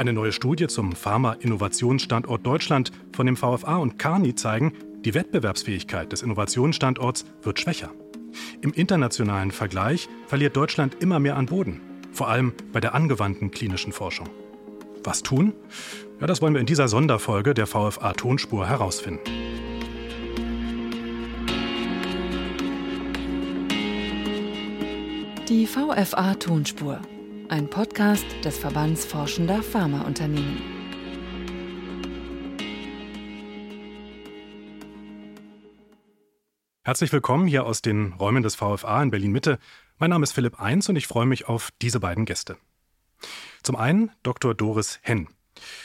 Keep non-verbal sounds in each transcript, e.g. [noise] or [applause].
Eine neue Studie zum Pharma-Innovationsstandort Deutschland von dem VFA und Carni zeigen, die Wettbewerbsfähigkeit des Innovationsstandorts wird schwächer. Im internationalen Vergleich verliert Deutschland immer mehr an Boden, vor allem bei der angewandten klinischen Forschung. Was tun? Ja, das wollen wir in dieser Sonderfolge der VFA Tonspur herausfinden. Die VFA Tonspur, ein Podcast des Verbands Forschender Pharmaunternehmen. Herzlich willkommen hier aus den Räumen des VFA in Berlin Mitte. Mein Name ist Philipp Eins und ich freue mich auf diese beiden Gäste. Zum einen Dr. Doris Henn.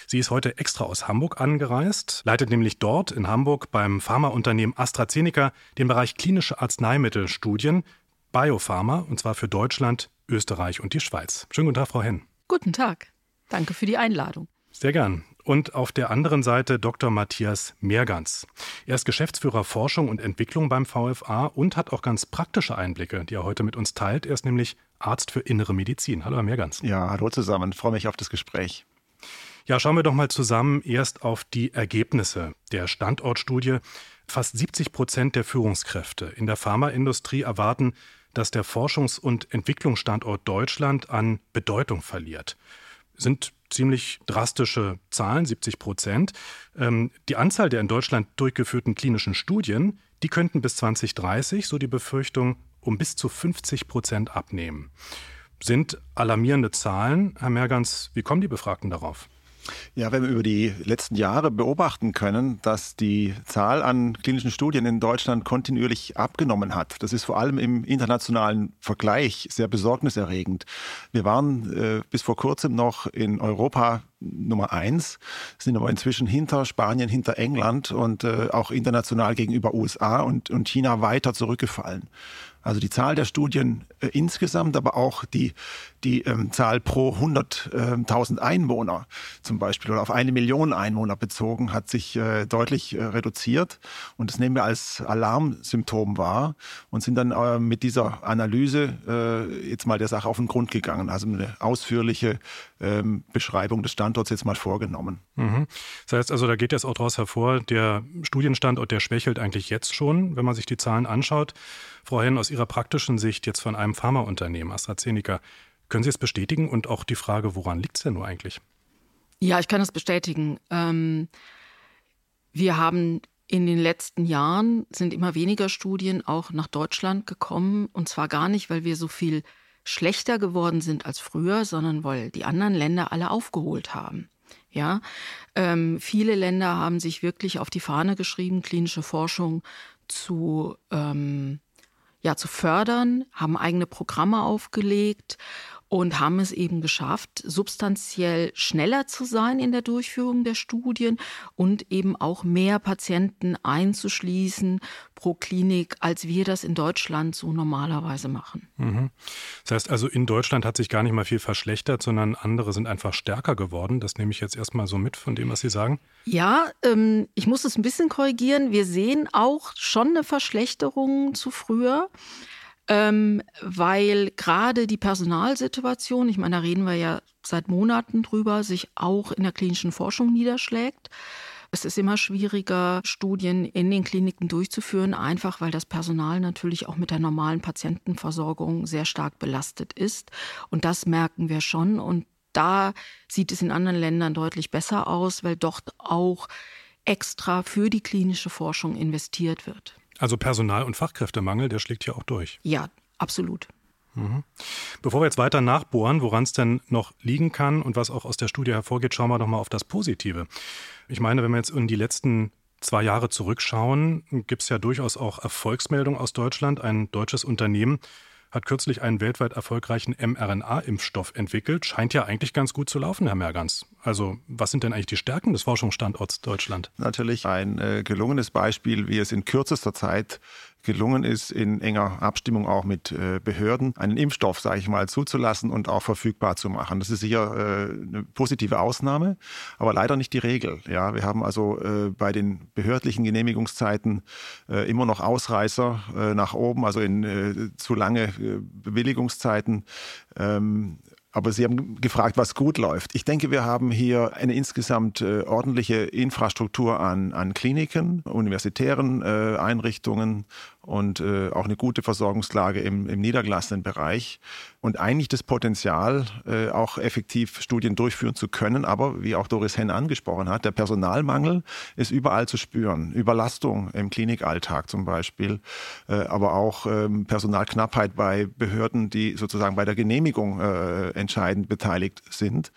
Sie ist heute extra aus Hamburg angereist, leitet nämlich dort in Hamburg beim Pharmaunternehmen AstraZeneca den Bereich klinische Arzneimittelstudien Biopharma, und zwar für Deutschland, Österreich und die Schweiz. Schönen guten Tag, Frau Henn. Guten Tag. Danke für die Einladung. Sehr gern. Und auf der anderen Seite Dr. Matthias Mehrgans. Er ist Geschäftsführer Forschung und Entwicklung beim VFA und hat auch ganz praktische Einblicke, die er heute mit uns teilt. Er ist nämlich Arzt für innere Medizin. Hallo, Herr Mehrgans. Ja, hallo zusammen. Ich freue mich auf das Gespräch. Ja, schauen wir doch mal zusammen erst auf die Ergebnisse der Standortstudie. Fast 70 Prozent der Führungskräfte in der Pharmaindustrie erwarten, dass der Forschungs- und Entwicklungsstandort Deutschland an Bedeutung verliert. Sind ziemlich drastische Zahlen, 70 Prozent. Ähm, die Anzahl der in Deutschland durchgeführten klinischen Studien, die könnten bis 2030, so die Befürchtung, um bis zu 50 Prozent abnehmen. Sind alarmierende Zahlen. Herr Mergans, wie kommen die Befragten darauf? Ja, wenn wir über die letzten Jahre beobachten können, dass die Zahl an klinischen Studien in Deutschland kontinuierlich abgenommen hat. Das ist vor allem im internationalen Vergleich sehr besorgniserregend. Wir waren äh, bis vor kurzem noch in Europa Nummer eins, sind aber inzwischen hinter Spanien, hinter England und äh, auch international gegenüber USA und, und China weiter zurückgefallen. Also die Zahl der Studien äh, insgesamt, aber auch die, die ähm, Zahl pro 100.000 ähm, Einwohner zum Beispiel oder auf eine Million Einwohner bezogen, hat sich äh, deutlich äh, reduziert. Und das nehmen wir als Alarmsymptom wahr und sind dann äh, mit dieser Analyse äh, jetzt mal der Sache auf den Grund gegangen. Also eine ausführliche ähm, Beschreibung des Standorts jetzt mal vorgenommen. Mhm. Das heißt also, da geht jetzt auch daraus hervor, der Studienstandort, der schwächelt eigentlich jetzt schon, wenn man sich die Zahlen anschaut. Frau Henn, aus Ihrer praktischen Sicht jetzt von einem Pharmaunternehmen, AstraZeneca, können Sie es bestätigen und auch die Frage, woran liegt es denn nur eigentlich? Ja, ich kann es bestätigen. Ähm, wir haben in den letzten Jahren sind immer weniger Studien auch nach Deutschland gekommen und zwar gar nicht, weil wir so viel schlechter geworden sind als früher, sondern weil die anderen Länder alle aufgeholt haben. Ja, ähm, viele Länder haben sich wirklich auf die Fahne geschrieben, klinische Forschung zu ähm, ja, zu fördern, haben eigene Programme aufgelegt und haben es eben geschafft, substanziell schneller zu sein in der Durchführung der Studien und eben auch mehr Patienten einzuschließen pro Klinik, als wir das in Deutschland so normalerweise machen. Mhm. Das heißt also, in Deutschland hat sich gar nicht mal viel verschlechtert, sondern andere sind einfach stärker geworden. Das nehme ich jetzt erstmal so mit von dem, was Sie sagen. Ja, ähm, ich muss es ein bisschen korrigieren. Wir sehen auch schon eine Verschlechterung zu früher ähm, weil gerade die Personalsituation, ich meine, da reden wir ja seit Monaten drüber, sich auch in der klinischen Forschung niederschlägt. Es ist immer schwieriger, Studien in den Kliniken durchzuführen, einfach weil das Personal natürlich auch mit der normalen Patientenversorgung sehr stark belastet ist. Und das merken wir schon. Und da sieht es in anderen Ländern deutlich besser aus, weil dort auch extra für die klinische Forschung investiert wird. Also Personal- und Fachkräftemangel, der schlägt hier auch durch. Ja, absolut. Mhm. Bevor wir jetzt weiter nachbohren, woran es denn noch liegen kann und was auch aus der Studie hervorgeht, schauen wir doch mal auf das Positive. Ich meine, wenn wir jetzt in die letzten zwei Jahre zurückschauen, gibt es ja durchaus auch Erfolgsmeldungen aus Deutschland. Ein deutsches Unternehmen hat kürzlich einen weltweit erfolgreichen mRNA-Impfstoff entwickelt. Scheint ja eigentlich ganz gut zu laufen, Herr Mergans. Also was sind denn eigentlich die Stärken des Forschungsstandorts Deutschland? Natürlich ein äh, gelungenes Beispiel, wie es in kürzester Zeit gelungen ist, in enger Abstimmung auch mit äh, Behörden einen Impfstoff, sage ich mal, zuzulassen und auch verfügbar zu machen. Das ist sicher äh, eine positive Ausnahme, aber leider nicht die Regel. Ja, wir haben also äh, bei den behördlichen Genehmigungszeiten immer noch Ausreißer nach oben, also in zu lange Bewilligungszeiten. Ähm, Aber Sie haben gefragt, was gut läuft. Ich denke, wir haben hier eine insgesamt äh, ordentliche Infrastruktur an, an Kliniken, universitären äh, Einrichtungen und äh, auch eine gute Versorgungslage im, im niedergelassenen Bereich und eigentlich das Potenzial, äh, auch effektiv Studien durchführen zu können. Aber wie auch Doris Henn angesprochen hat, der Personalmangel ist überall zu spüren. Überlastung im Klinikalltag zum Beispiel, äh, aber auch ähm, Personalknappheit bei Behörden, die sozusagen bei der Genehmigung äh, entscheidend beteiligt sind.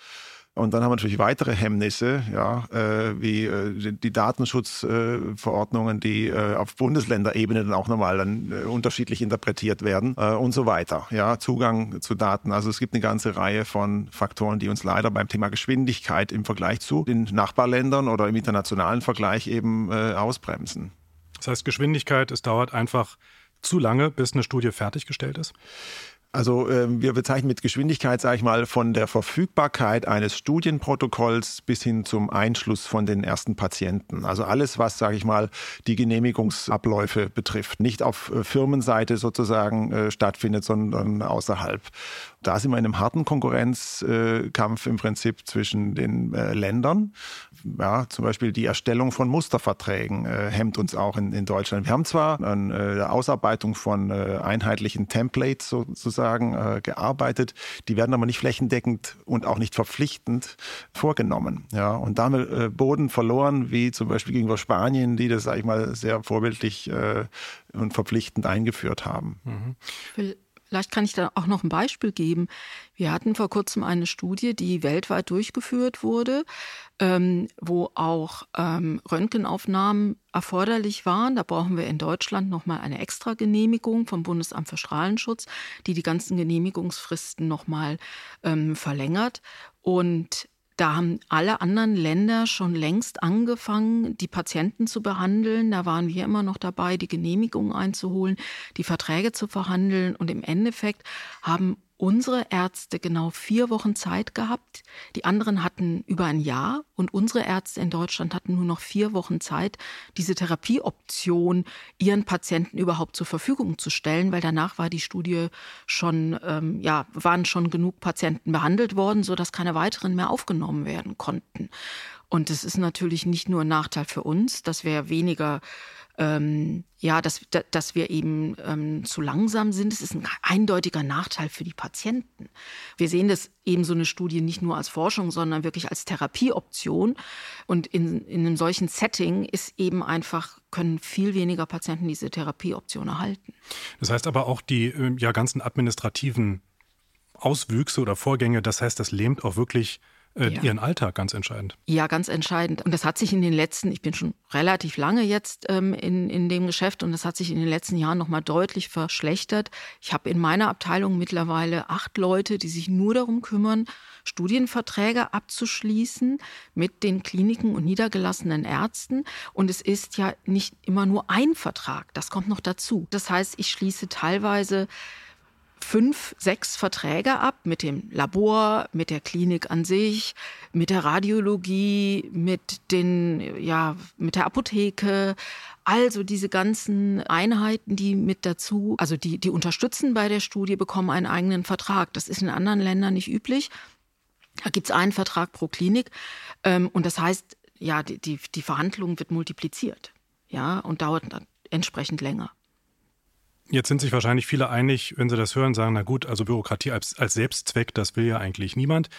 Und dann haben wir natürlich weitere Hemmnisse, ja, äh, wie äh, die Datenschutzverordnungen, die äh, auf Bundesländerebene dann auch nochmal dann äh, unterschiedlich interpretiert werden äh, und so weiter. Ja, Zugang zu Daten. Also es gibt eine ganze Reihe von Faktoren, die uns leider beim Thema Geschwindigkeit im Vergleich zu den Nachbarländern oder im internationalen Vergleich eben ausbremsen. Das heißt, Geschwindigkeit, es dauert einfach zu lange, bis eine Studie fertiggestellt ist? Also äh, wir bezeichnen mit Geschwindigkeit, sage ich mal, von der Verfügbarkeit eines Studienprotokolls bis hin zum Einschluss von den ersten Patienten. Also alles, was, sage ich mal, die Genehmigungsabläufe betrifft. Nicht auf äh, Firmenseite sozusagen äh, stattfindet, sondern außerhalb. Da sind wir in einem harten Konkurrenzkampf im Prinzip zwischen den äh, Ländern. Ja, zum Beispiel die Erstellung von Musterverträgen äh, hemmt uns auch in, in Deutschland. Wir haben zwar an äh, der Ausarbeitung von äh, einheitlichen Templates sozusagen äh, gearbeitet, die werden aber nicht flächendeckend und auch nicht verpflichtend vorgenommen. Ja, und damit äh, Boden verloren, wie zum Beispiel gegenüber Spanien, die das, sage ich mal, sehr vorbildlich und verpflichtend eingeführt haben. Mhm. Vielleicht kann ich da auch noch ein Beispiel geben. Wir hatten vor kurzem eine Studie, die weltweit durchgeführt wurde, ähm, wo auch ähm, Röntgenaufnahmen erforderlich waren. Da brauchen wir in Deutschland nochmal eine extra Genehmigung vom Bundesamt für Strahlenschutz, die die ganzen Genehmigungsfristen nochmal ähm, verlängert. Und da haben alle anderen Länder schon längst angefangen, die Patienten zu behandeln. Da waren wir immer noch dabei, die Genehmigung einzuholen, die Verträge zu verhandeln. Und im Endeffekt haben unsere Ärzte genau vier Wochen Zeit gehabt. Die anderen hatten über ein Jahr und unsere Ärzte in Deutschland hatten nur noch vier Wochen Zeit, diese Therapieoption ihren Patienten überhaupt zur Verfügung zu stellen, weil danach war die Studie schon, ähm, ja, waren schon genug Patienten behandelt worden, sodass keine weiteren mehr aufgenommen werden konnten. Und das ist natürlich nicht nur ein Nachteil für uns, dass wir weniger ähm, ja, dass, dass wir eben ähm, zu langsam sind. Es ist ein eindeutiger Nachteil für die Patienten. Wir sehen das eben so eine Studie nicht nur als Forschung, sondern wirklich als Therapieoption. Und in, in einem solchen Setting ist eben einfach, können viel weniger Patienten diese Therapieoption erhalten. Das heißt aber auch die äh, ja, ganzen administrativen Auswüchse oder Vorgänge, das heißt, das lähmt auch wirklich äh, ja. ihren Alltag ganz entscheidend. Ja, ganz entscheidend. Und das hat sich in den letzten, ich bin schon relativ lange jetzt ähm, in, in dem Geschäft und das hat sich in den letzten Jahren nochmal deutlich verschlechtert. Ich habe in meiner Abteilung mittlerweile acht Leute, die sich nur darum kümmern, Studienverträge abzuschließen mit den Kliniken und niedergelassenen Ärzten. Und es ist ja nicht immer nur ein Vertrag, das kommt noch dazu. Das heißt, ich schließe teilweise fünf, sechs Verträge ab mit dem Labor, mit der Klinik an sich, mit der Radiologie, mit den, ja, mit der Apotheke. Also diese ganzen Einheiten, die mit dazu, also die, die unterstützen bei der Studie, bekommen einen eigenen Vertrag. Das ist in anderen Ländern nicht üblich. Da gibt es einen Vertrag pro Klinik. Ähm, und das heißt, ja, die, die, die Verhandlung wird multipliziert. Ja, und dauert dann entsprechend länger. Jetzt sind sich wahrscheinlich viele einig, wenn sie das hören, sagen, na gut, also Bürokratie als, als Selbstzweck, das will ja eigentlich niemand.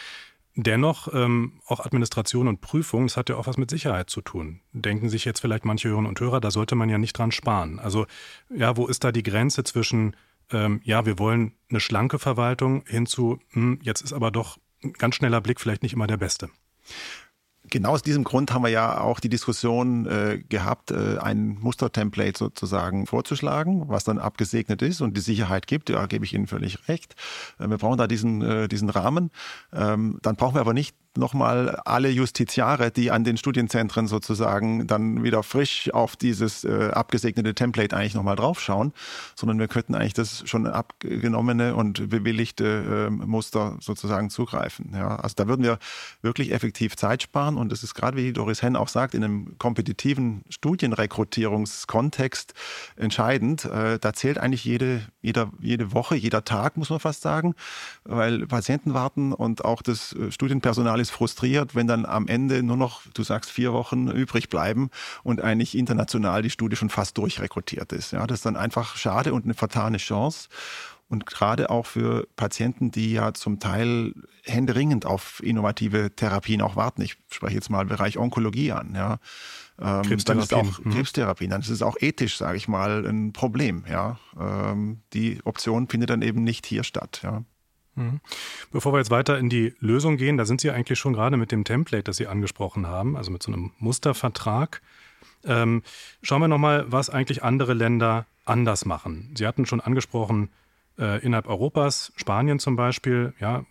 Dennoch, ähm, auch Administration und Prüfung, das hat ja auch was mit Sicherheit zu tun. Denken sich jetzt vielleicht manche Hörerinnen und Hörer, da sollte man ja nicht dran sparen. Also ja, wo ist da die Grenze zwischen, ähm, ja, wir wollen eine schlanke Verwaltung hinzu, hm, jetzt ist aber doch ein ganz schneller Blick vielleicht nicht immer der beste. Genau aus diesem Grund haben wir ja auch die Diskussion äh, gehabt, äh, ein Mustertemplate sozusagen vorzuschlagen, was dann abgesegnet ist und die Sicherheit gibt. Ja, gebe ich Ihnen völlig recht. Äh, wir brauchen da diesen, äh, diesen Rahmen. Ähm, dann brauchen wir aber nicht nochmal alle Justiziare, die an den Studienzentren sozusagen dann wieder frisch auf dieses äh, abgesegnete Template eigentlich nochmal draufschauen, sondern wir könnten eigentlich das schon abgenommene und bewilligte äh, Muster sozusagen zugreifen. Ja, also da würden wir wirklich effektiv Zeit sparen und das ist gerade, wie Doris Henn auch sagt, in einem kompetitiven Studienrekrutierungskontext entscheidend. Äh, da zählt eigentlich jede, jeder, jede Woche, jeder Tag, muss man fast sagen, weil Patienten warten und auch das äh, Studienpersonal ist frustriert, wenn dann am Ende nur noch, du sagst, vier Wochen übrig bleiben und eigentlich international die Studie schon fast durchrekrutiert ist. Ja, das ist dann einfach schade und eine vertane Chance. Und gerade auch für Patienten, die ja zum Teil händeringend auf innovative Therapien auch warten. Ich spreche jetzt mal Bereich Onkologie an. Ja. Ähm, dann ist auch mhm. Krebstherapien, dann ist es auch ethisch, sage ich mal, ein Problem. Ja. Ähm, die Option findet dann eben nicht hier statt. Ja. Mhm. Bevor wir jetzt weiter in die Lösung gehen, da sind Sie eigentlich schon gerade mit dem Template, das Sie angesprochen haben, also mit so einem Mustervertrag. Ähm, schauen wir nochmal, was eigentlich andere Länder anders machen. Sie hatten schon angesprochen, äh, innerhalb Europas, Spanien zum Beispiel, ja,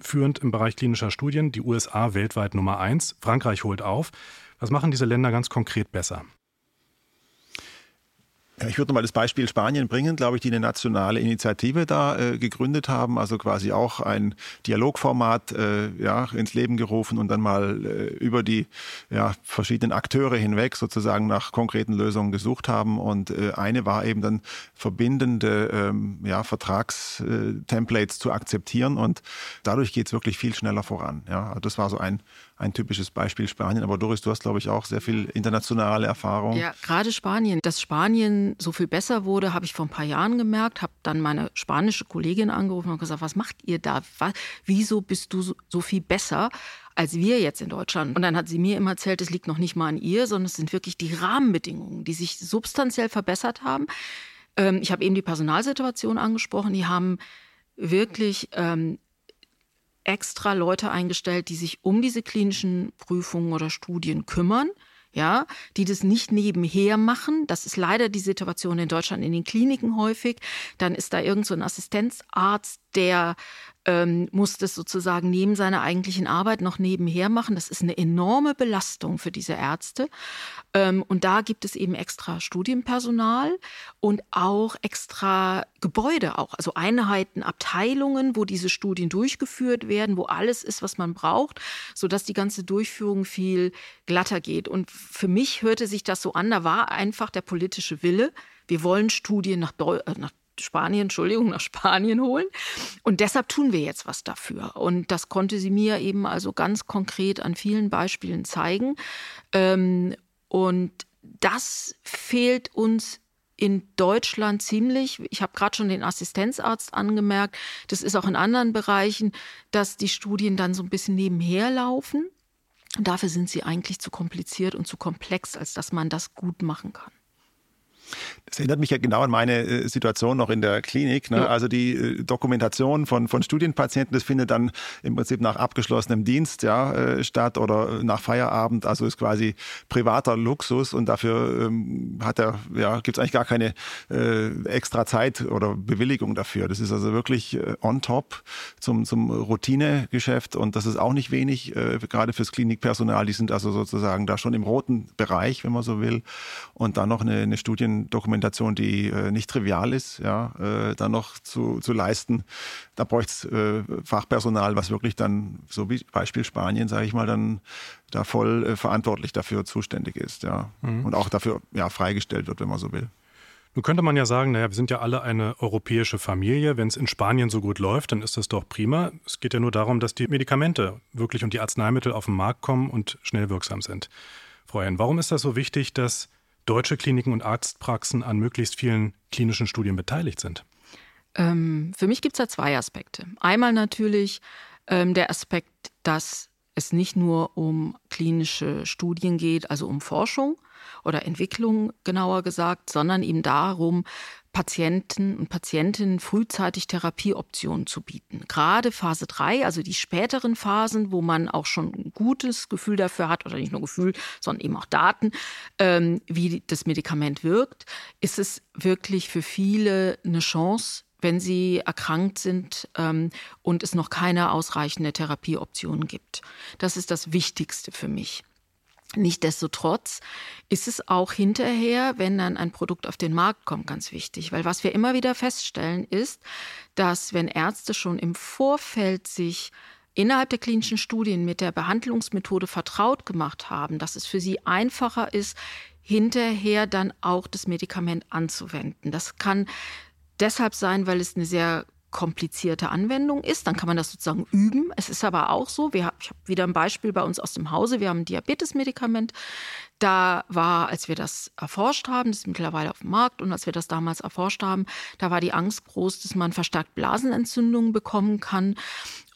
führend im Bereich klinischer Studien, die USA weltweit Nummer eins, Frankreich holt auf. Was machen diese Länder ganz konkret besser? Ich würde mal das Beispiel Spanien bringen, glaube ich, die eine nationale Initiative da äh, gegründet haben, also quasi auch ein Dialogformat äh, ja, ins Leben gerufen und dann mal äh, über die ja, verschiedenen Akteure hinweg sozusagen nach konkreten Lösungen gesucht haben. Und äh, eine war eben dann verbindende ähm, ja, Vertragstemplates zu akzeptieren und dadurch geht es wirklich viel schneller voran. Ja, also das war so ein ein typisches Beispiel Spanien. Aber Doris, du hast, glaube ich, auch sehr viel internationale Erfahrung. Ja, gerade Spanien. Dass Spanien so viel besser wurde, habe ich vor ein paar Jahren gemerkt. Habe dann meine spanische Kollegin angerufen und gesagt, was macht ihr da? Was, wieso bist du so, so viel besser? als wir jetzt in Deutschland. Und dann hat sie mir immer erzählt, es liegt noch nicht mal an ihr, sondern es sind wirklich die Rahmenbedingungen, die sich substanziell verbessert haben. Ähm, ich habe eben die Personalsituation angesprochen. Die haben wirklich ähm, extra Leute eingestellt, die sich um diese klinischen Prüfungen oder Studien kümmern. Ja, die das nicht nebenher machen. Das ist leider die Situation in Deutschland in den Kliniken häufig. Dann ist da irgend so ein Assistenzarzt, der ähm, muss das sozusagen neben seiner eigentlichen Arbeit noch nebenher machen. Das ist eine enorme Belastung für diese Ärzte. Ähm, und da gibt es eben extra Studienpersonal und auch extra Gebäude, auch also Einheiten, Abteilungen, wo diese Studien durchgeführt werden, wo alles ist, was man braucht, sodass die ganze Durchführung viel glatter geht. Und für mich hörte sich das so an, da war einfach der politische Wille. Wir wollen Studien nach, Deu äh, Spanien, Entschuldigung, nach Spanien holen. Und deshalb tun wir jetzt was dafür. Und das konnte sie mir eben also ganz konkret an vielen Beispielen zeigen. Ähm, und das fehlt uns in Deutschland ziemlich. Ich habe gerade schon den Assistenzarzt angemerkt. Das ist auch in anderen Bereichen, dass die Studien dann so ein bisschen nebenher laufen. Und dafür sind sie eigentlich zu kompliziert und zu komplex, als dass man das gut machen kann. Das erinnert mich ja genau an meine äh, Situation noch in der Klinik. Ne? Ja. Also die äh, Dokumentation von, von Studienpatienten, das findet dann im Prinzip nach abgeschlossenem Dienst ja, äh, statt oder nach Feierabend. Also ist quasi privater Luxus und dafür ähm, hat er, ja, gibt es eigentlich gar keine äh, extra Zeit oder Bewilligung dafür. Das ist also wirklich on top zum, zum Routinegeschäft und das ist auch nicht wenig, äh, gerade fürs Klinikpersonal. Die sind also sozusagen da schon im roten Bereich, wenn man so will. Und dann noch eine, eine Studiendokumentation Dokumentation, die äh, nicht trivial ist, ja, äh, dann noch zu, zu leisten. Da bräuchte es äh, Fachpersonal, was wirklich dann, so wie Beispiel Spanien, sage ich mal, dann da voll äh, verantwortlich dafür zuständig ist, ja. Mhm. Und auch dafür ja, freigestellt wird, wenn man so will. Nun könnte man ja sagen, naja, wir sind ja alle eine europäische Familie. Wenn es in Spanien so gut läuft, dann ist das doch prima. Es geht ja nur darum, dass die Medikamente wirklich und die Arzneimittel auf den Markt kommen und schnell wirksam sind. Frau Hen, warum ist das so wichtig, dass deutsche Kliniken und Arztpraxen an möglichst vielen klinischen Studien beteiligt sind? Ähm, für mich gibt es da zwei Aspekte. Einmal natürlich ähm, der Aspekt, dass es nicht nur um klinische Studien geht, also um Forschung oder Entwicklung genauer gesagt, sondern eben darum, Patienten und Patientinnen frühzeitig Therapieoptionen zu bieten. Gerade Phase 3, also die späteren Phasen, wo man auch schon ein gutes Gefühl dafür hat, oder nicht nur Gefühl, sondern eben auch Daten, ähm, wie das Medikament wirkt, ist es wirklich für viele eine Chance, wenn sie erkrankt sind ähm, und es noch keine ausreichende Therapieoption gibt. Das ist das Wichtigste für mich. Nichtsdestotrotz ist es auch hinterher, wenn dann ein Produkt auf den Markt kommt, ganz wichtig. Weil was wir immer wieder feststellen ist, dass wenn Ärzte schon im Vorfeld sich innerhalb der klinischen Studien mit der Behandlungsmethode vertraut gemacht haben, dass es für sie einfacher ist, hinterher dann auch das Medikament anzuwenden. Das kann deshalb sein, weil es eine sehr komplizierte Anwendung ist, dann kann man das sozusagen üben. Es ist aber auch so, wir, ich habe wieder ein Beispiel bei uns aus dem Hause, wir haben ein Diabetesmedikament. Da war, als wir das erforscht haben, das ist mittlerweile auf dem Markt, und als wir das damals erforscht haben, da war die Angst groß, dass man verstärkt Blasenentzündungen bekommen kann.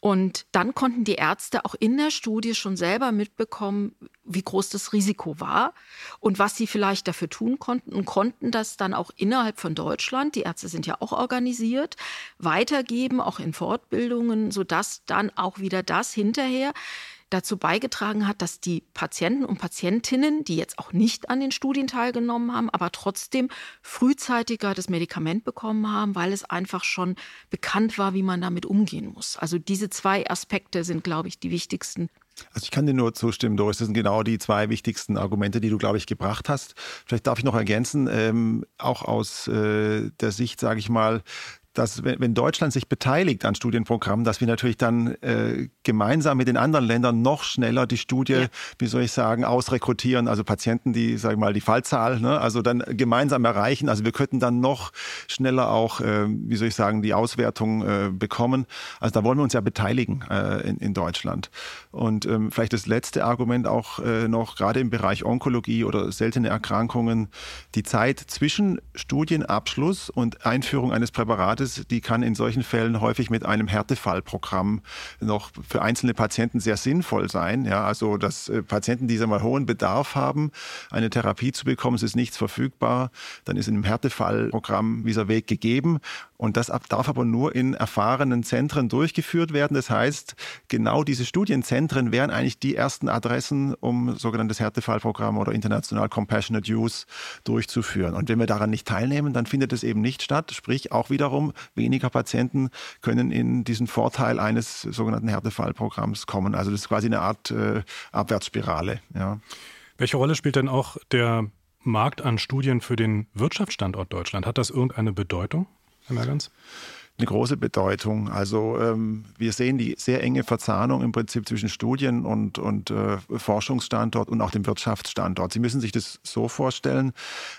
Und dann konnten die Ärzte auch in der Studie schon selber mitbekommen, wie groß das Risiko war und was sie vielleicht dafür tun konnten und konnten das dann auch innerhalb von Deutschland, die Ärzte sind ja auch organisiert, weitergeben, auch in Fortbildungen, sodass dann auch wieder das hinterher dazu beigetragen hat, dass die Patienten und Patientinnen, die jetzt auch nicht an den Studien teilgenommen haben, aber trotzdem frühzeitiger das Medikament bekommen haben, weil es einfach schon bekannt war, wie man damit umgehen muss. Also diese zwei Aspekte sind, glaube ich, die wichtigsten. Also ich kann dir nur zustimmen, Doris. Das sind genau die zwei wichtigsten Argumente, die du, glaube ich, gebracht hast. Vielleicht darf ich noch ergänzen, ähm, auch aus äh, der Sicht, sage ich mal, dass wenn Deutschland sich beteiligt an Studienprogrammen, dass wir natürlich dann äh, gemeinsam mit den anderen Ländern noch schneller die Studie, ja. wie soll ich sagen, ausrekrutieren, also Patienten, die, sag ich mal, die Fallzahl, ne, also dann gemeinsam erreichen. Also wir könnten dann noch schneller auch, äh, wie soll ich sagen, die Auswertung äh, bekommen. Also da wollen wir uns ja beteiligen äh, in, in Deutschland. Und ähm, vielleicht das letzte Argument auch äh, noch, gerade im Bereich Onkologie oder seltene Erkrankungen, die Zeit zwischen Studienabschluss und Einführung eines Präparates ist, die kann in solchen Fällen häufig mit einem Härtefallprogramm noch für einzelne Patienten sehr sinnvoll sein. Ja, also dass äh, Patienten, die mal hohen Bedarf haben, eine Therapie zu bekommen, es ist nichts verfügbar, dann ist in einem Härtefallprogramm dieser Weg gegeben und das darf aber nur in erfahrenen Zentren durchgeführt werden. Das heißt, genau diese Studienzentren wären eigentlich die ersten Adressen, um sogenanntes Härtefallprogramm oder international Compassionate Use durchzuführen. Und wenn wir daran nicht teilnehmen, dann findet es eben nicht statt. Sprich, auch wiederum weniger Patienten können in diesen Vorteil eines sogenannten Härtefallprogramms kommen. Also das ist quasi eine Art äh, Abwärtsspirale. Ja. Welche Rolle spielt denn auch der Markt an Studien für den Wirtschaftsstandort Deutschland? Hat das irgendeine Bedeutung? Herr Mergans? Eine große Bedeutung. Also ähm, wir sehen die sehr enge Verzahnung im Prinzip zwischen Studien und, und äh, Forschungsstandort und auch dem Wirtschaftsstandort. Sie müssen sich das so vorstellen,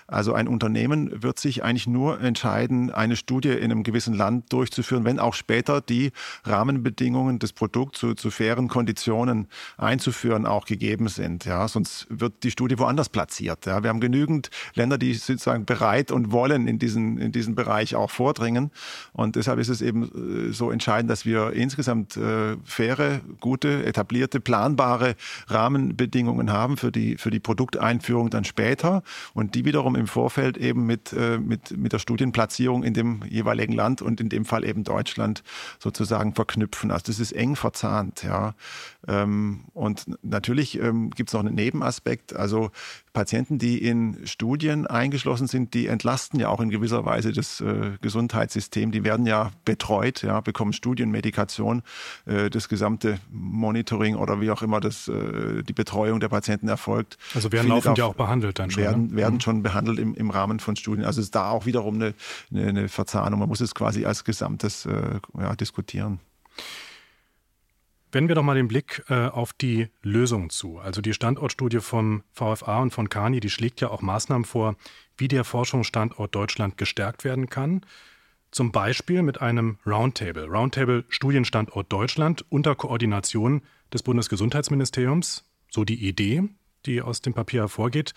also ein Unternehmen wird sich eigentlich nur entscheiden, eine Studie in einem gewissen Land durchzuführen, wenn auch später die Rahmenbedingungen des Produkts zu, zu fairen Konditionen einzuführen auch gegeben sind. Ja, sonst wird die Studie woanders platziert. Ja, wir haben genügend Länder, die sozusagen bereit und wollen in diesen, in diesen Bereich auch vordringen. Und deshalb deshalb ist es eben äh, so entscheidend, dass wir insgesamt äh, faire, gute, etablierte, planbare Rahmenbedingungen haben für die, für die Produkteinführung dann später und die wiederum im Vorfeld eben mit, äh, mit, mit der Studienplatzierung in dem jeweiligen Land und in dem Fall eben Deutschland sozusagen verknüpfen. Also das ist eng verzahnt, ja. Ähm, und natürlich ähm, gibt es noch einen Nebenaspekt. Also Patienten, die in Studien eingeschlossen sind, die entlasten ja auch in gewisser Weise das äh, Gesundheitssystem. Die werden ja betreut, ja, bekommen Studienmedikation, äh, das gesamte Monitoring oder wie auch immer das, äh, die Betreuung der Patienten erfolgt. Also werden laufend ja auch behandelt dann schon. Werden, ne? werden mhm. schon behandelt im, im Rahmen von Studien. Also ist da auch wiederum eine, eine, eine Verzahnung. Man muss es quasi als Gesamtes ja, diskutieren. Wenden wir doch mal den Blick äh, auf die Lösung zu. Also die Standortstudie vom VFA und von Kani, die schlägt ja auch Maßnahmen vor, wie der Forschungsstandort Deutschland gestärkt werden kann. Zum Beispiel mit einem Roundtable. Roundtable Studienstandort Deutschland unter Koordination des Bundesgesundheitsministeriums. So die Idee, die aus dem Papier hervorgeht.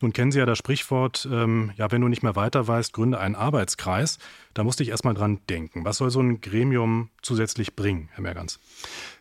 Nun kennen Sie ja das Sprichwort, ähm, ja, wenn du nicht mehr weiter weißt, gründe einen Arbeitskreis. Da musste ich erst mal dran denken. Was soll so ein Gremium zusätzlich bringen, Herr Mergans?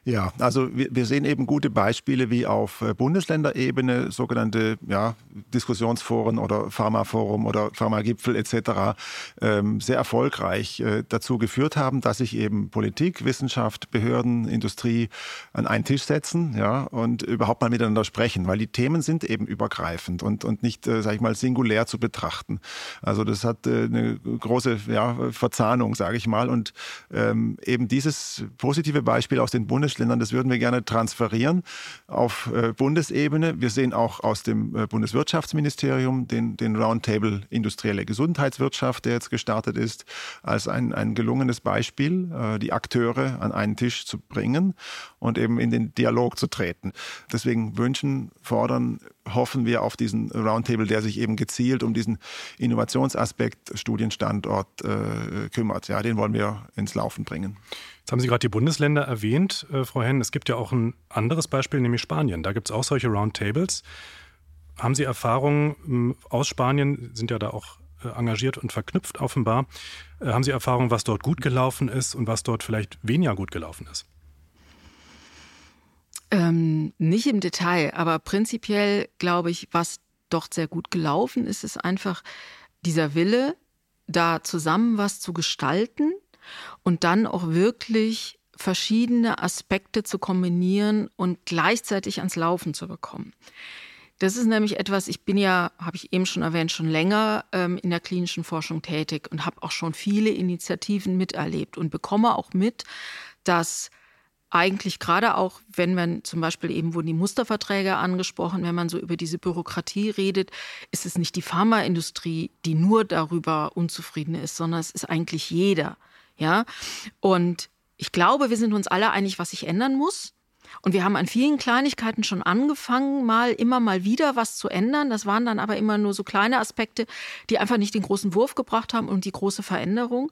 Ja, also wir, wir, sehen eben gute Beispiele wie auf äh, Bundesländerebene sogenannte ja, Diskussionsforen oder Pharmaforum oder Pharmagipfel etc. Ähm, sehr erfolgreich äh, dazu geführt haben, dass sich eben Politik, Wissenschaft, Behörden, Industrie an einen Tisch setzen ja, und überhaupt mal miteinander sprechen, weil die Themen sind eben übergreifend und, und nicht, äh, sage ich mal, singulär zu betrachten. Also das hat äh, eine große ja, Verzahnung, sage ich mal. Und ähm, eben dieses positive Beispiel aus den Bundesländern Bundesländern. Das würden wir gerne transferieren auf äh, Bundesebene. Wir sehen auch aus dem äh, Bundeswirtschaftsministerium den, den Roundtable Industrielle Gesundheitswirtschaft, der jetzt gestartet ist, als ein, ein gelungenes Beispiel, äh, die Akteure an einen Tisch zu bringen und eben in den Dialog zu treten. Deswegen wünschen, fordern, hoffen wir auf diesen Roundtable, der sich eben gezielt um diesen Innovationsaspekt Studienstandort äh, kümmert. Ja, den wollen wir ins Laufen bringen. Jetzt haben Sie gerade die Bundesländer erwähnt, äh, Frau Henn. Es gibt ja auch ein anderes Beispiel, nämlich Spanien. Da gibt es auch solche Roundtables. Haben Sie Erfahrungen ähm, aus Spanien, sind ja da auch äh, engagiert und verknüpft offenbar. Äh, haben Sie Erfahrungen, was dort gut gelaufen ist und was dort vielleicht weniger gut gelaufen ist? Ähm, nicht im Detail, aber prinzipiell glaube ich, was doch sehr gut gelaufen ist, ist einfach dieser Wille, da zusammen was zu gestalten und dann auch wirklich verschiedene Aspekte zu kombinieren und gleichzeitig ans Laufen zu bekommen. Das ist nämlich etwas, ich bin ja, habe ich eben schon erwähnt, schon länger ähm, in der klinischen Forschung tätig und habe auch schon viele Initiativen miterlebt und bekomme auch mit, dass eigentlich gerade auch, wenn man zum Beispiel eben wurden die Musterverträge angesprochen, wenn man so über diese Bürokratie redet, ist es nicht die Pharmaindustrie, die nur darüber unzufrieden ist, sondern es ist eigentlich jeder. Ja, und ich glaube, wir sind uns alle einig, was sich ändern muss. Und wir haben an vielen Kleinigkeiten schon angefangen, mal immer mal wieder was zu ändern. Das waren dann aber immer nur so kleine Aspekte, die einfach nicht den großen Wurf gebracht haben und die große Veränderung.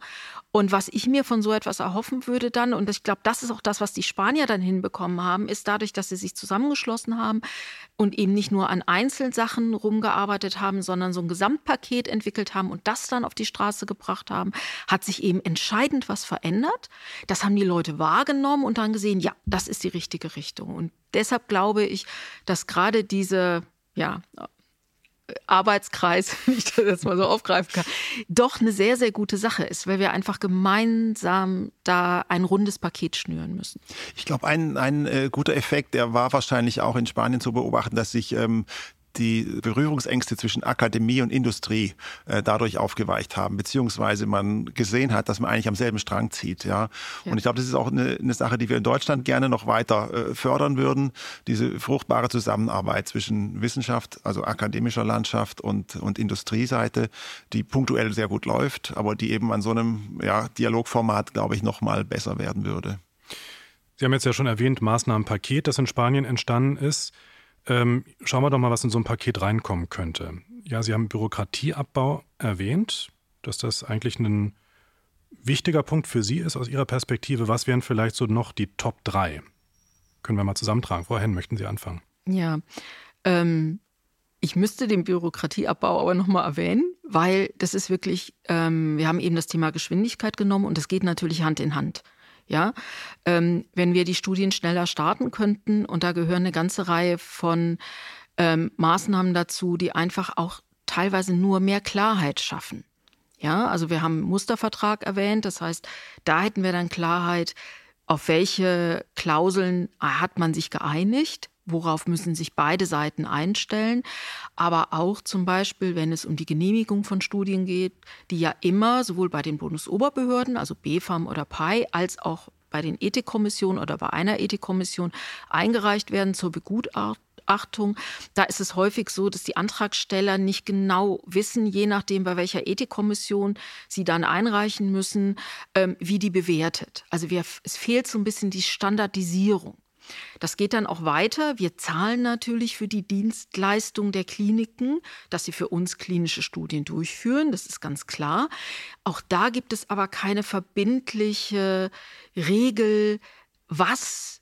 Und was ich mir von so etwas erhoffen würde dann, und ich glaube, das ist auch das, was die Spanier dann hinbekommen haben, ist dadurch, dass sie sich zusammengeschlossen haben und eben nicht nur an Einzelsachen rumgearbeitet haben, sondern so ein Gesamtpaket entwickelt haben und das dann auf die Straße gebracht haben, hat sich eben entscheidend was verändert. Das haben die Leute wahrgenommen und dann gesehen, ja, das ist die richtige Richtung. Und deshalb glaube ich, dass gerade diese, ja, Arbeitskreis, [laughs] wenn ich das jetzt mal so aufgreifen kann, doch eine sehr, sehr gute Sache ist, weil wir einfach gemeinsam da ein rundes Paket schnüren müssen. Ich glaube, ein, ein äh, guter Effekt, der war wahrscheinlich auch in Spanien zu beobachten, dass sich ähm, die Berührungsängste zwischen Akademie und Industrie äh, dadurch aufgeweicht haben, beziehungsweise man gesehen hat, dass man eigentlich am selben Strang zieht. Ja. ja. Und ich glaube, das ist auch eine, eine, Sache, die wir in Deutschland gerne noch weiter äh, fördern würden, diese fruchtbare Zusammenarbeit zwischen Wissenschaft, also akademischer Landschaft und, und Industrieseite, die punktuell sehr gut läuft, aber die eben an so einem ja, Dialogformat, glaube ich, noch mal besser werden würde. Sie haben jetzt ja schon erwähnt, Maßnahmenpaket, das in Spanien entstanden ist. Ähm, schauen wir doch mal, was in so ein Paket reinkommen könnte. Ja, Sie haben Bürokratieabbau erwähnt, dass das eigentlich ein wichtiger Punkt für Sie ist aus Ihrer Perspektive. Was wären vielleicht so noch die Top 3? Können wir mal zusammentragen. Henn, möchten Sie anfangen? Ja, ähm, ich müsste den Bürokratieabbau aber nochmal erwähnen, weil das ist wirklich, ähm, wir haben eben das Thema Geschwindigkeit genommen und das geht natürlich Hand in Hand. Ja, ähm, wenn wir die Studien schneller starten könnten, und da gehören eine ganze Reihe von ähm, Maßnahmen dazu, die einfach auch teilweise nur mehr Klarheit schaffen. Ja, also wir haben Mustervertrag erwähnt, das heißt, da hätten wir dann Klarheit, auf welche Klauseln hat man sich geeinigt worauf müssen sich beide Seiten einstellen. Aber auch zum Beispiel, wenn es um die Genehmigung von Studien geht, die ja immer sowohl bei den Bundesoberbehörden, also BFAM oder PI, als auch bei den Ethikkommissionen oder bei einer Ethikkommission eingereicht werden zur Begutachtung. Da ist es häufig so, dass die Antragsteller nicht genau wissen, je nachdem, bei welcher Ethikkommission sie dann einreichen müssen, ähm, wie die bewertet. Also wir, es fehlt so ein bisschen die Standardisierung. Das geht dann auch weiter. Wir zahlen natürlich für die Dienstleistung der Kliniken, dass sie für uns klinische Studien durchführen. Das ist ganz klar. Auch da gibt es aber keine verbindliche Regel, was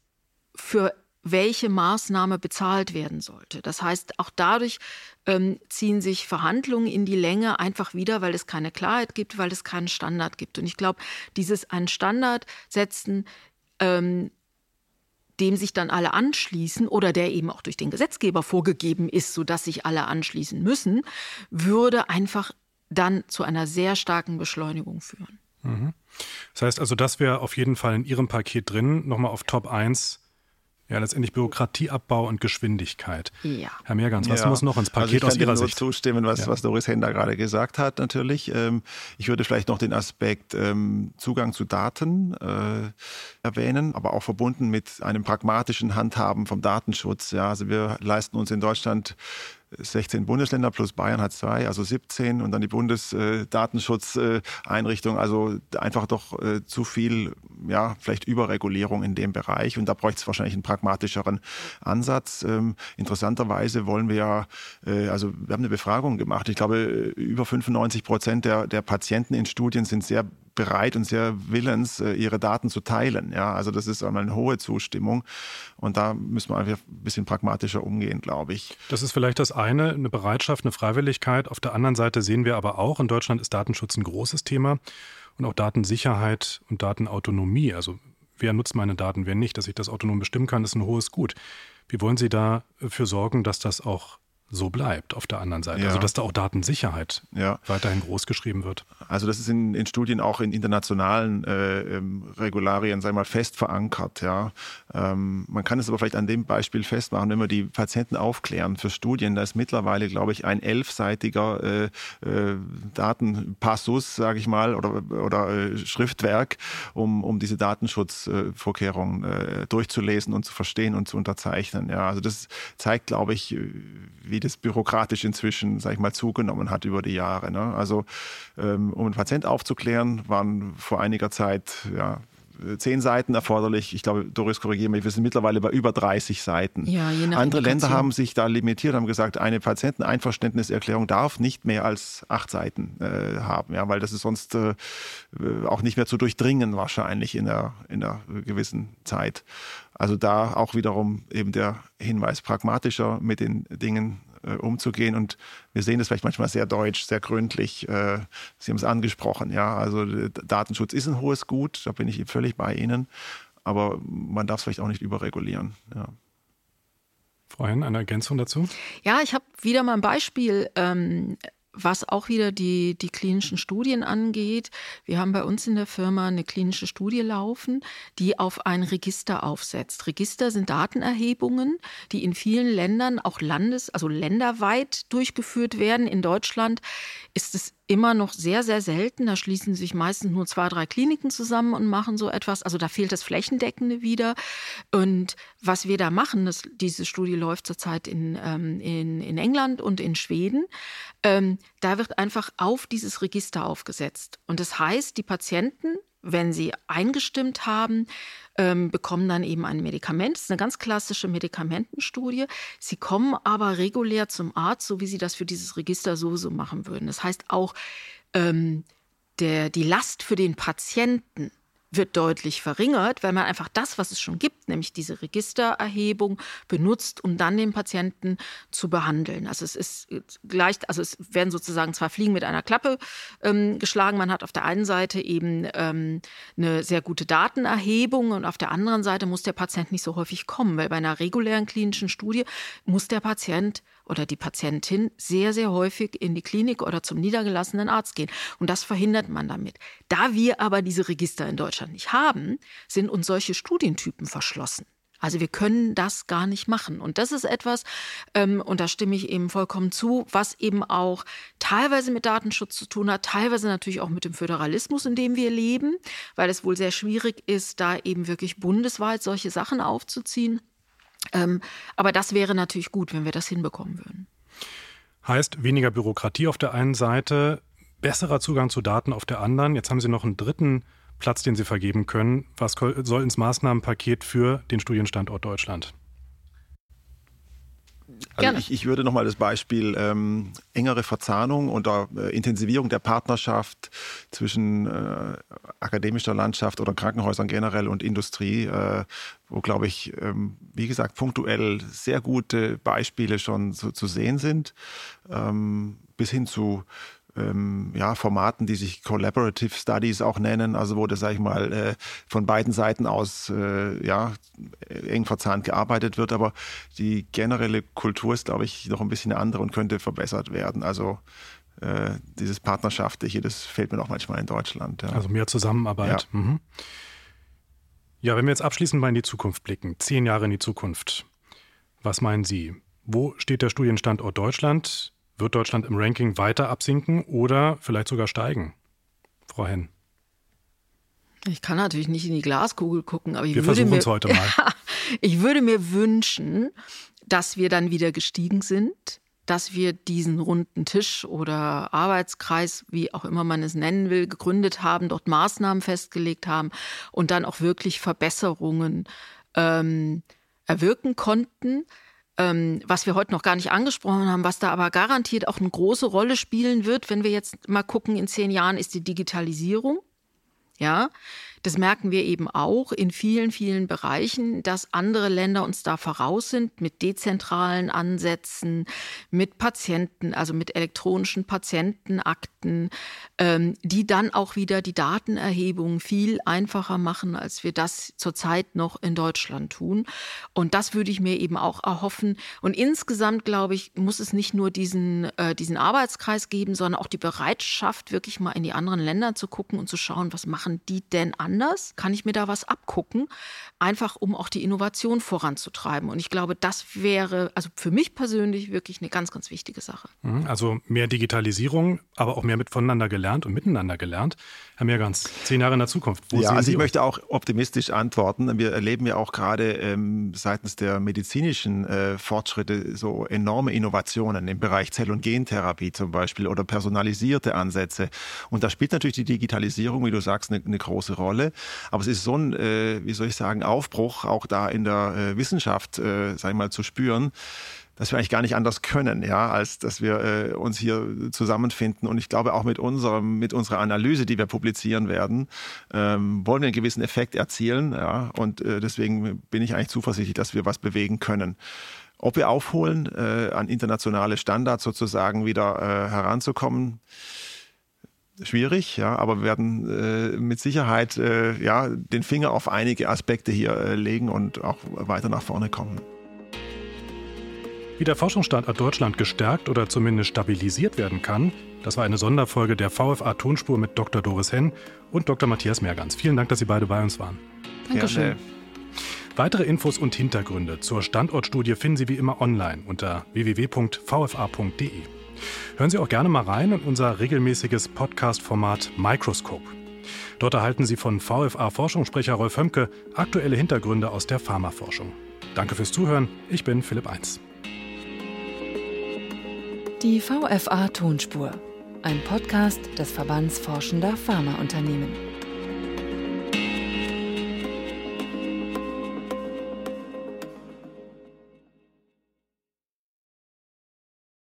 für welche Maßnahme bezahlt werden sollte. Das heißt, auch dadurch ähm, ziehen sich Verhandlungen in die Länge einfach wieder, weil es keine Klarheit gibt, weil es keinen Standard gibt. Und ich glaube, dieses einen Standard setzen ähm, dem sich dann alle anschließen oder der eben auch durch den Gesetzgeber vorgegeben ist, sodass sich alle anschließen müssen, würde einfach dann zu einer sehr starken Beschleunigung führen. Mhm. Das heißt also, das wäre auf jeden Fall in Ihrem Paket drin, nochmal auf Top 1 ja, letztendlich Bürokratieabbau und Geschwindigkeit. Ja. Herr Mehrgans, was ja. muss noch ins Paket also aus Ihrer nur Sicht? zustimmen, was, Ja. was Doris Hender gerade gesagt hat, natürlich. Ähm, ich würde vielleicht noch den Aspekt ähm, Zugang zu Daten äh, erwähnen, aber auch verbunden mit einem pragmatischen Handhaben vom Datenschutz. Ja, also wir leisten uns in Deutschland 16 Bundesländer plus Bayern hat zwei, also 17 und dann die Bundesdatenschutzeinrichtung, also einfach doch äh, zu viel, ja, vielleicht Überregulierung in dem Bereich und da bräuchte es wahrscheinlich einen pragmatischeren Ansatz. Ähm, interessanterweise wollen wir ja, äh, also wir haben eine Befragung gemacht, ich glaube über 95 Prozent der, der Patienten in Studien sind sehr bereit und sehr willens, äh, ihre Daten zu teilen. Ja, also das ist einmal eine hohe Zustimmung und da müssen wir einfach ein bisschen pragmatischer umgehen, glaube ich. Das ist vielleicht das eine, eine Bereitschaft, eine Freiwilligkeit. Auf der anderen Seite sehen wir aber auch, in Deutschland ist Datenschutz ein großes Thema und auch Datensicherheit und Datenautonomie. Also wer nutzt meine Daten, wer nicht, dass ich das autonom bestimmen kann, ist ein hohes Gut. Wie wollen Sie dafür sorgen, dass das auch so bleibt auf der anderen Seite? Ja. Also dass da auch Datensicherheit Ja. weiterhin groß geschrieben wird. Also das ist in, in Studien auch in internationalen äh, ähm, Regularien, sei mal, fest verankert. Ja. Ähm, man kann es aber vielleicht an dem Beispiel festmachen, wenn wir die Patienten aufklären für Studien, da ist mittlerweile, glaube ich, ein elfseitiger äh, äh, Datenpassus, sage ich mal, oder, oder äh, Schriftwerk, um, um diese Datenschutzvorkehrungen äh, durchzulesen und zu verstehen und zu unterzeichnen. Ja. Also das zeigt, glaube ich, wie das bürokratisch inzwischen, sage ich mal, zugenommen hat über die Jahre. Ne? Also ähm, um einen Patient aufzuklären, waren vor einiger Zeit ja, zehn Seiten erforderlich. Ich glaube, Doris, korrigiere mich, wir sind mittlerweile bei über 30 Seiten. Ja, Andere Länder haben sich da limitiert, haben gesagt, eine Patienteneinverständniserklärung darf nicht mehr als acht Seiten äh, haben, ja, weil das ist sonst äh, auch nicht mehr zu durchdringen wahrscheinlich in einer, in einer gewissen Zeit. Also da auch wiederum eben der Hinweis, pragmatischer mit den Dingen äh, umzugehen. Und wir sehen das vielleicht manchmal sehr deutsch, sehr gründlich. Äh, Sie haben es angesprochen, ja. Also äh, Datenschutz ist ein hohes Gut, da bin ich völlig bei Ihnen. Aber man darf es vielleicht auch nicht überregulieren. Ja. Frau Henn, eine Ergänzung dazu? Ja, ich habe wieder mal ein Beispiel, ähm, was auch wieder die, die klinischen Studien angeht. Wir haben bei uns in der Firma eine klinische Studie laufen, die auf ein Register aufsetzt. Register sind Datenerhebungen, die in vielen Ländern, auch landes-, also länderweit durchgeführt werden. In Deutschland ist es immer noch sehr, sehr selten. Da schließen sich meistens nur zwei, drei Kliniken zusammen und machen so etwas. Also da fehlt das Flächendeckende wieder. Und was wir da machen, das, diese Studie läuft zurzeit in, ähm, in, in England und in Schweden, ähm, da wird einfach auf dieses Register aufgesetzt. Und das heißt, die Patienten, wenn sie eingestimmt haben, ähm, bekommen dann eben ein Medikament. Das ist eine ganz klassische Medikamentenstudie. Sie kommen aber regulär zum Arzt, so wie sie das für dieses Register sowieso machen würden. Das heißt auch, ähm, der, die Last für den Patienten wird deutlich verringert, weil man einfach das, was es schon gibt, nämlich diese Registererhebung, benutzt, um dann den Patienten zu behandeln. Also es ist gleich, also es werden sozusagen zwei Fliegen mit einer Klappe ähm, geschlagen. Man hat auf der einen Seite eben ähm, eine sehr gute Datenerhebung und auf der anderen Seite muss der Patient nicht so häufig kommen, weil bei einer regulären klinischen Studie muss der Patient oder die Patientin sehr, sehr häufig in die Klinik oder zum niedergelassenen Arzt gehen. Und das verhindert man damit. Da wir aber diese Register in Deutschland nicht haben, sind uns solche Studientypen verschlossen. Also wir können das gar nicht machen. Und das ist etwas, ähm, und da stimme ich eben vollkommen zu, was eben auch teilweise mit Datenschutz zu tun hat, teilweise natürlich auch mit dem Föderalismus, in dem wir leben, weil es wohl sehr schwierig ist, da eben wirklich bundesweit solche Sachen aufzuziehen. Ähm, aber das wäre natürlich gut, wenn wir das hinbekommen würden. Heißt weniger Bürokratie auf der einen Seite, besserer Zugang zu Daten auf der anderen. Jetzt haben Sie noch einen dritten Platz, den Sie vergeben können. Was soll ins Maßnahmenpaket für den Studienstandort Deutschland? Also ich, ich, würde nochmal das Beispiel ähm, engere Verzahnung und äh, Intensivierung der Partnerschaft zwischen äh, akademischer Landschaft oder Krankenhäusern generell und Industrie, äh, wo, glaube ich, ähm, wie gesagt, punktuell sehr gute Beispiele schon zu, zu sehen sind, ähm, bis hin zu ähm, ja, Formaten, die sich Collaborative Studies auch nennen, also wo das, sag ich mal, äh, von beiden Seiten aus äh, ja, eng verzahnt gearbeitet wird. Aber die generelle Kultur ist, glaube ich, noch ein bisschen eine andere und könnte verbessert werden. Also äh, dieses Partnerschaftliche, das fehlt mir noch manchmal in Deutschland. Ja. Also mehr Zusammenarbeit. Ja. Mhm. ja, wenn wir jetzt abschließend mal in die Zukunft blicken, zehn Jahre in die Zukunft, was meinen Sie? Wo steht der Studienstandort Deutschland? Wird Deutschland im Ranking weiter absinken oder vielleicht sogar steigen? Frau Henn. Ich kann natürlich nicht in die Glaskugel gucken, aber ich wir würde mir, heute [laughs] mal. ich würde mir wünschen, dass wir dann wieder gestiegen sind, dass wir diesen runden Tisch oder Arbeitskreis, wie auch immer man es nennen will, gegründet haben, dort Maßnahmen festgelegt haben und dann auch wirklich Verbesserungen ähm, erwirken konnten ähm, was wir heute noch gar nicht angesprochen haben, was da aber garantiert auch eine große Rolle spielen wird, wenn wir jetzt mal gucken, in zehn Jahren, ist die Digitalisierung. Ja, das merken wir eben auch in vielen, vielen Bereichen, dass andere Länder uns da voraus sind mit dezentralen Ansätzen, mit Patienten, also mit elektronischen Patientenakten, ähm, die dann auch wieder die Datenerhebung viel einfacher machen, als wir das zurzeit noch in Deutschland tun. Und das würde ich mir eben auch erhoffen. Und insgesamt, glaube ich, muss es nicht nur diesen, äh, diesen Arbeitskreis geben, sondern auch die Bereitschaft, wirklich mal in die anderen Länder zu gucken und zu schauen, was machen die denn an anders? Kann ich mir da was abgucken? Einfach um auch die Innovation voranzutreiben. Und ich glaube, das wäre also für mich persönlich wirklich eine ganz, ganz wichtige Sache. Mhm, also mehr Digitalisierung, aber auch mehr mit voneinander gelernt und miteinander gelernt. Herr Mehrgans, zehn Jahre in der Zukunft. Wo ja, also ich möchte auch optimistisch antworten. Wir erleben ja auch gerade ähm, seitens der medizinischen äh, Fortschritte so enorme Innovationen im Bereich Zell- und Gentherapie zum Beispiel oder personalisierte Ansätze. Und da spielt natürlich die Digitalisierung, wie du sagst, eine, eine große Rolle. Rolle. Aber es ist so ein, äh, wie soll ich sagen, Aufbruch auch da in der äh, Wissenschaft, äh, sag ich mal, zu spüren dass wir eigentlich gar nicht anders können, ja, als dass wir äh, uns hier zusammenfinden. Und ich glaube auch mit unserem, mit unserer Analyse, die wir publizieren werden, ähm, wollen wir einen gewissen Effekt erzielen, ja. Und äh, deswegen bin ich eigentlich zuversichtlich, dass wir was bewegen können. Ob wir aufholen, äh, an internationale Standards sozusagen wieder äh, heranzukommen, schwierig, ja, aber wir werden äh, mit Sicherheit äh, ja, den Finger auf einige Aspekte hier äh, legen und auch weiter nach vorne kommen. Wie der Forschungsstandort Deutschland gestärkt oder zumindest stabilisiert werden kann, das war eine Sonderfolge der VFA Tonspur mit Dr. Doris Henn und Dr. Matthias Mergans. Vielen Dank, dass Sie beide bei uns waren. Dankeschön. Gerne. Weitere Infos und Hintergründe zur Standortstudie finden Sie wie immer online unter www.vfa.de. Hören Sie auch gerne mal rein in unser regelmäßiges Podcast-Format Microscope. Dort erhalten Sie von VFA-Forschungssprecher Rolf Hömke aktuelle Hintergründe aus der Pharmaforschung. Danke fürs Zuhören. Ich bin Philipp Eins. Die VFA Tonspur. Ein Podcast des Verbands Forschender Pharmaunternehmen.